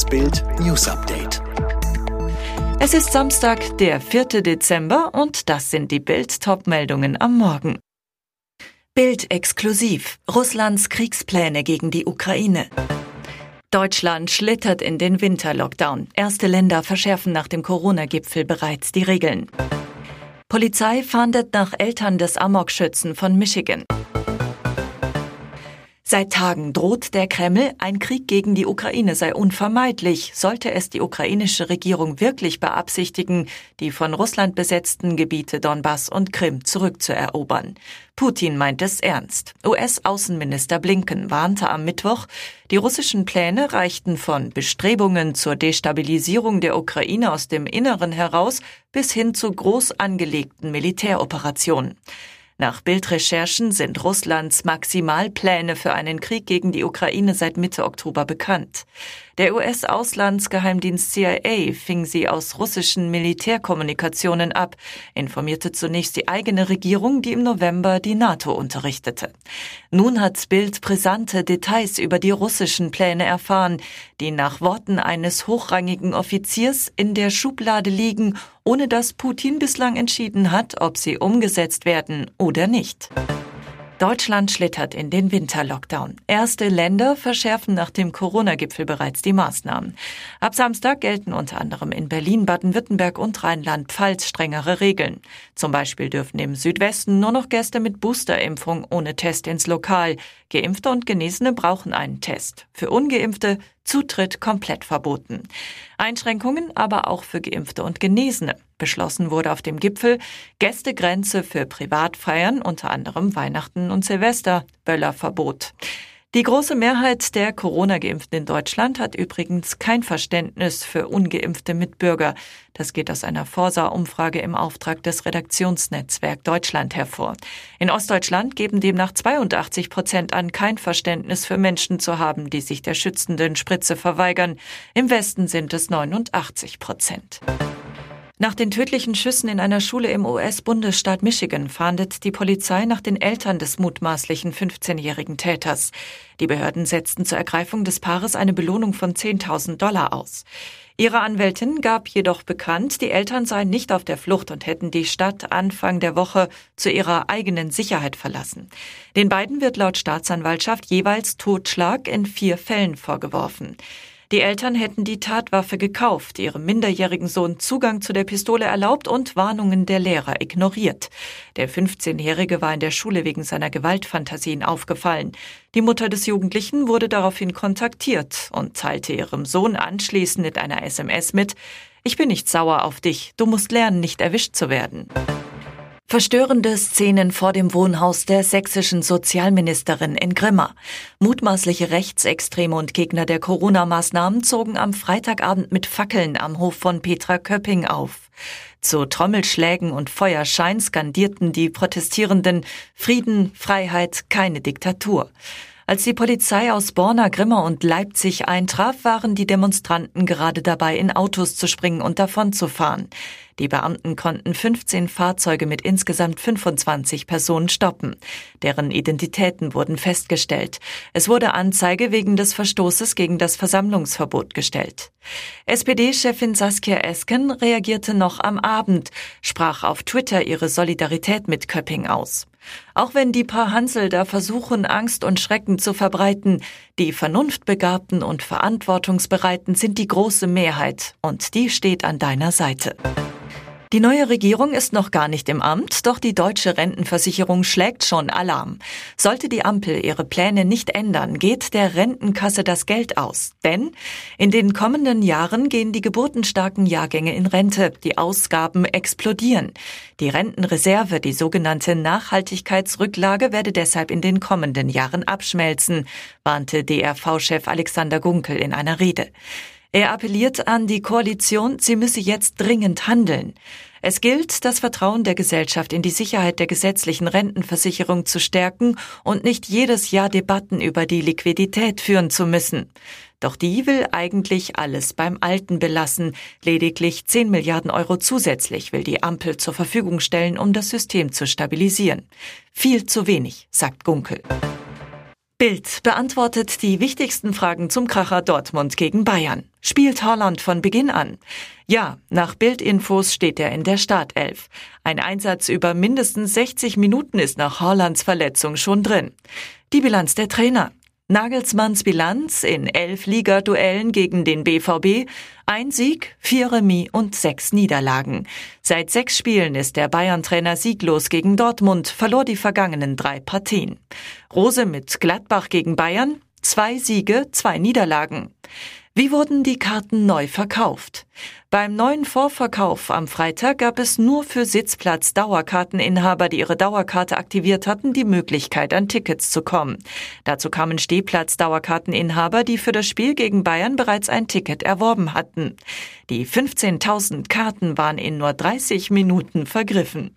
Das Bild News Update. Es ist Samstag, der 4. Dezember und das sind die Bild-Top-Meldungen am Morgen. Bild exklusiv. Russlands Kriegspläne gegen die Ukraine. Deutschland schlittert in den Winterlockdown. Erste Länder verschärfen nach dem Corona-Gipfel bereits die Regeln. Polizei fahndet nach Eltern des Amokschützen von Michigan. Seit Tagen droht der Kreml, ein Krieg gegen die Ukraine sei unvermeidlich, sollte es die ukrainische Regierung wirklich beabsichtigen, die von Russland besetzten Gebiete Donbass und Krim zurückzuerobern. Putin meint es ernst. US-Außenminister Blinken warnte am Mittwoch, die russischen Pläne reichten von Bestrebungen zur Destabilisierung der Ukraine aus dem Inneren heraus bis hin zu groß angelegten Militäroperationen. Nach Bildrecherchen sind Russlands Maximalpläne für einen Krieg gegen die Ukraine seit Mitte Oktober bekannt. Der US-Auslandsgeheimdienst CIA fing sie aus russischen Militärkommunikationen ab, informierte zunächst die eigene Regierung, die im November die NATO unterrichtete. Nun hat Bild brisante Details über die russischen Pläne erfahren, die nach Worten eines hochrangigen Offiziers in der Schublade liegen, ohne dass Putin bislang entschieden hat, ob sie umgesetzt werden oder nicht. Deutschland schlittert in den Winterlockdown. Erste Länder verschärfen nach dem Corona-Gipfel bereits die Maßnahmen. Ab Samstag gelten unter anderem in Berlin, Baden-Württemberg und Rheinland-Pfalz strengere Regeln. Zum Beispiel dürfen im Südwesten nur noch Gäste mit Boosterimpfung ohne Test ins Lokal. Geimpfte und Genesene brauchen einen Test. Für Ungeimpfte Zutritt komplett verboten. Einschränkungen aber auch für Geimpfte und Genesene. Beschlossen wurde auf dem Gipfel Gästegrenze für Privatfeiern, unter anderem Weihnachten und Silvester, Böllerverbot. Die große Mehrheit der Corona-Geimpften in Deutschland hat übrigens kein Verständnis für ungeimpfte Mitbürger. Das geht aus einer Forsa-Umfrage im Auftrag des Redaktionsnetzwerk Deutschland hervor. In Ostdeutschland geben demnach 82 Prozent an, kein Verständnis für Menschen zu haben, die sich der schützenden Spritze verweigern. Im Westen sind es 89 Prozent. Nach den tödlichen Schüssen in einer Schule im US-Bundesstaat Michigan fahndet die Polizei nach den Eltern des mutmaßlichen 15-jährigen Täters. Die Behörden setzten zur Ergreifung des Paares eine Belohnung von 10.000 Dollar aus. Ihre Anwältin gab jedoch bekannt, die Eltern seien nicht auf der Flucht und hätten die Stadt Anfang der Woche zu ihrer eigenen Sicherheit verlassen. Den beiden wird laut Staatsanwaltschaft jeweils Totschlag in vier Fällen vorgeworfen. Die Eltern hätten die Tatwaffe gekauft, ihrem minderjährigen Sohn Zugang zu der Pistole erlaubt und Warnungen der Lehrer ignoriert. Der 15-Jährige war in der Schule wegen seiner Gewaltfantasien aufgefallen. Die Mutter des Jugendlichen wurde daraufhin kontaktiert und teilte ihrem Sohn anschließend mit einer SMS mit, ich bin nicht sauer auf dich, du musst lernen, nicht erwischt zu werden. Verstörende Szenen vor dem Wohnhaus der sächsischen Sozialministerin in Grimma. Mutmaßliche Rechtsextreme und Gegner der Corona-Maßnahmen zogen am Freitagabend mit Fackeln am Hof von Petra Köpping auf. Zu Trommelschlägen und Feuerschein skandierten die Protestierenden Frieden, Freiheit, keine Diktatur. Als die Polizei aus Borna, Grimma und Leipzig eintraf, waren die Demonstranten gerade dabei, in Autos zu springen und davonzufahren. Die Beamten konnten 15 Fahrzeuge mit insgesamt 25 Personen stoppen. Deren Identitäten wurden festgestellt. Es wurde Anzeige wegen des Verstoßes gegen das Versammlungsverbot gestellt. SPD-Chefin Saskia Esken reagierte noch am Abend, sprach auf Twitter ihre Solidarität mit Köpping aus. Auch wenn die paar Hansel da versuchen, Angst und Schrecken zu verbreiten, die Vernunftbegabten und Verantwortungsbereiten sind die große Mehrheit und die steht an deiner Seite. Die neue Regierung ist noch gar nicht im Amt, doch die deutsche Rentenversicherung schlägt schon Alarm. Sollte die Ampel ihre Pläne nicht ändern, geht der Rentenkasse das Geld aus. Denn in den kommenden Jahren gehen die geburtenstarken Jahrgänge in Rente, die Ausgaben explodieren. Die Rentenreserve, die sogenannte Nachhaltigkeitsrücklage, werde deshalb in den kommenden Jahren abschmelzen, warnte DRV-Chef Alexander Gunkel in einer Rede. Er appelliert an die Koalition, sie müsse jetzt dringend handeln. Es gilt, das Vertrauen der Gesellschaft in die Sicherheit der gesetzlichen Rentenversicherung zu stärken und nicht jedes Jahr Debatten über die Liquidität führen zu müssen. Doch die will eigentlich alles beim Alten belassen. Lediglich 10 Milliarden Euro zusätzlich will die Ampel zur Verfügung stellen, um das System zu stabilisieren. Viel zu wenig, sagt Gunkel. Bild beantwortet die wichtigsten Fragen zum Kracher Dortmund gegen Bayern. Spielt Haaland von Beginn an? Ja, nach Bildinfos steht er in der Startelf. Ein Einsatz über mindestens 60 Minuten ist nach Haalands Verletzung schon drin. Die Bilanz der Trainer. Nagelsmanns Bilanz in elf Ligaduellen gegen den BVB, ein Sieg, vier Remis und sechs Niederlagen. Seit sechs Spielen ist der Bayern-Trainer sieglos gegen Dortmund, verlor die vergangenen drei Partien. Rose mit Gladbach gegen Bayern, zwei Siege, zwei Niederlagen. Wie wurden die Karten neu verkauft? Beim neuen Vorverkauf am Freitag gab es nur für Sitzplatz-Dauerkarteninhaber, die ihre Dauerkarte aktiviert hatten, die Möglichkeit, an Tickets zu kommen. Dazu kamen Stehplatz-Dauerkarteninhaber, die für das Spiel gegen Bayern bereits ein Ticket erworben hatten. Die 15.000 Karten waren in nur 30 Minuten vergriffen.